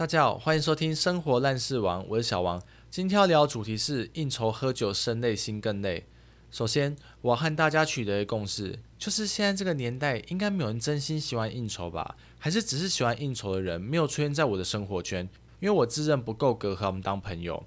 大家好，欢迎收听《生活烂事王》，我是小王。今天要聊的主题是应酬喝酒，身累心更累。首先，我要和大家取得一个共识，就是现在这个年代，应该没有人真心喜欢应酬吧？还是只是喜欢应酬的人没有出现在我的生活圈？因为我自认不够格和他们当朋友。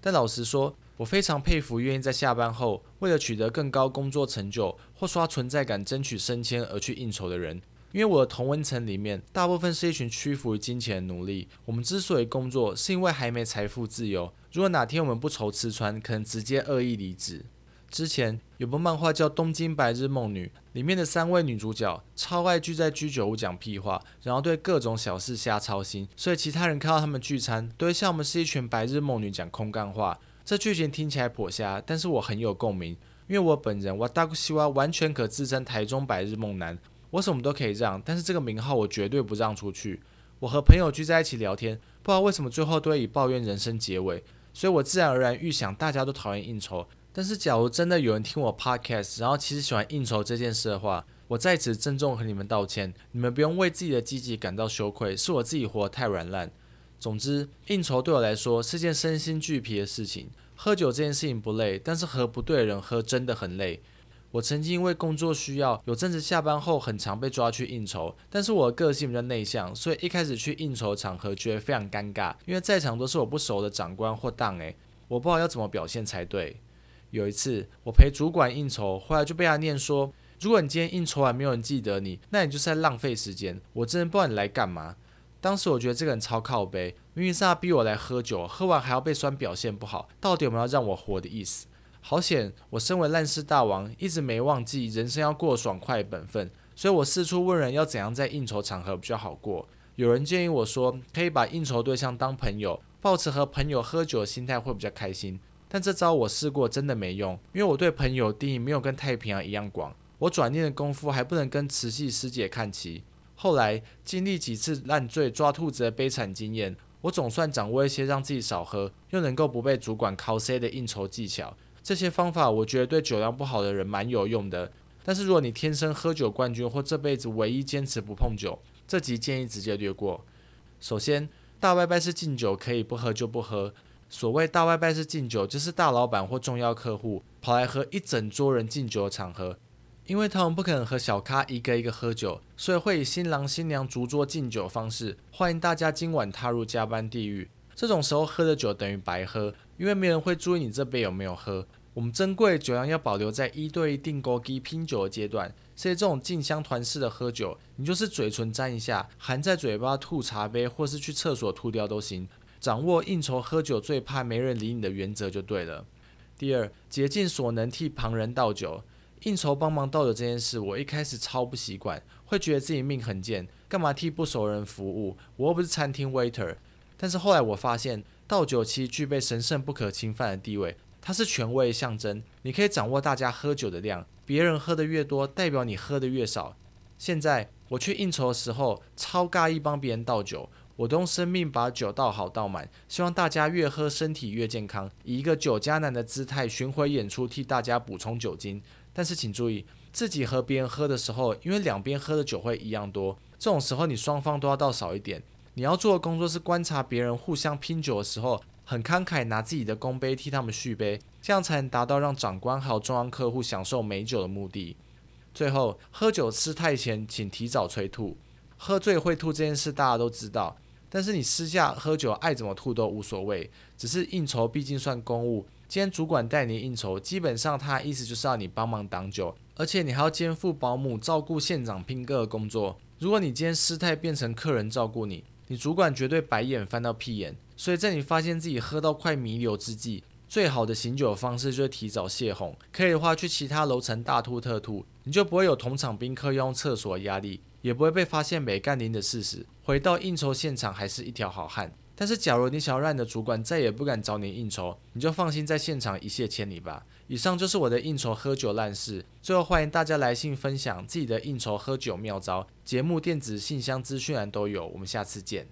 但老实说，我非常佩服愿意在下班后为了取得更高工作成就或刷存在感、争取升迁而去应酬的人。因为我的同温层里面，大部分是一群屈服于金钱的奴隶。我们之所以工作，是因为还没财富自由。如果哪天我们不愁吃穿，可能直接恶意离职。之前有部漫画叫《东京白日梦女》，里面的三位女主角超爱聚在居酒屋讲屁话，然后对各种小事瞎操心，所以其他人看到他们聚餐，都会笑我们是一群白日梦女讲空干话。这剧情听起来颇瞎，但是我很有共鸣，因为我本人我大姑西瓜完全可自称台中白日梦男。我什么都可以让，但是这个名号我绝对不让出去。我和朋友聚在一起聊天，不知道为什么最后都会以抱怨人生结尾，所以我自然而然预想大家都讨厌应酬。但是假如真的有人听我 podcast，然后其实喜欢应酬这件事的话，我在此郑重和你们道歉。你们不用为自己的积极感到羞愧，是我自己活得太软烂。总之，应酬对我来说是件身心俱疲的事情。喝酒这件事情不累，但是和不对的人喝真的很累。我曾经因为工作需要，有阵子下班后很常被抓去应酬，但是我的个性比较内向，所以一开始去应酬场合觉得非常尴尬，因为在场都是我不熟的长官或档诶，我不知道要怎么表现才对。有一次我陪主管应酬，后来就被他念说，如果你今天应酬完没有人记得你，那你就是在浪费时间。我真的不知道你来干嘛。当时我觉得这个人超靠背，明明是他逼我来喝酒，喝完还要被酸表现不好，到底有没有让我活的意思？好险！我身为烂事大王，一直没忘记人生要过爽快本分，所以我四处问人要怎样在应酬场合比较好过。有人建议我说，可以把应酬对象当朋友，抱持和朋友喝酒的心态会比较开心。但这招我试过，真的没用，因为我对朋友定义没有跟太平洋一样广。我转念的功夫还不能跟慈禧师姐看齐。后来经历几次烂醉抓兔子的悲惨经验，我总算掌握一些让自己少喝又能够不被主管 cos 的应酬技巧。这些方法我觉得对酒量不好的人蛮有用的，但是如果你天生喝酒冠军或这辈子唯一坚持不碰酒，这集建议直接略过。首先，大外拜是敬酒，可以不喝就不喝。所谓大外拜是敬酒，就是大老板或重要客户跑来和一整桌人敬酒的场合，因为他们不可能和小咖一个一个喝酒，所以会以新郎新娘逐桌敬酒方式欢迎大家今晚踏入加班地狱。这种时候喝的酒等于白喝，因为没人会注意你这杯有没有喝。我们珍贵酒量要保留在一对一订购机拼酒的阶段，所以这种进香团式的喝酒，你就是嘴唇沾一下，含在嘴巴吐茶杯，或是去厕所吐掉都行。掌握应酬喝酒最怕没人理你的原则就对了。第二，竭尽所能替旁人倒酒，应酬帮忙倒酒这件事，我一开始超不习惯，会觉得自己命很贱，干嘛替不熟人服务？我又不是餐厅 waiter。但是后来我发现，倒酒其实具备神圣不可侵犯的地位。它是权威象征，你可以掌握大家喝酒的量，别人喝的越多，代表你喝的越少。现在我去应酬的时候，超尬意帮别人倒酒，我都用生命把酒倒好倒满，希望大家越喝身体越健康，以一个酒家男的姿态巡回演出，替大家补充酒精。但是请注意，自己和别人喝的时候，因为两边喝的酒会一样多，这种时候你双方都要倒少一点。你要做的工作是观察别人互相拼酒的时候。很慷慨，拿自己的公杯替他们续杯，这样才能达到让长官还有重要客户享受美酒的目的。最后，喝酒吃太前，请提早催吐。喝醉会吐这件事大家都知道，但是你私下喝酒爱怎么吐都无所谓。只是应酬毕竟算公务，今天主管带你应酬，基本上他的意思就是要你帮忙挡酒，而且你还要肩负保姆照顾县长拼哥的工作。如果你今天失态变成客人照顾你，你主管绝对白眼翻到屁眼。所以在你发现自己喝到快弥留之际，最好的醒酒方式就是提早泄洪。可以的话，去其他楼层大吐特吐，你就不会有同场宾客要用厕所压力，也不会被发现没干零的事实。回到应酬现场还是一条好汉。但是，假如你想要让你的主管再也不敢找你应酬，你就放心在现场一泻千里吧。以上就是我的应酬喝酒烂事。最后，欢迎大家来信分享自己的应酬喝酒妙招，节目电子信箱资讯栏都有。我们下次见。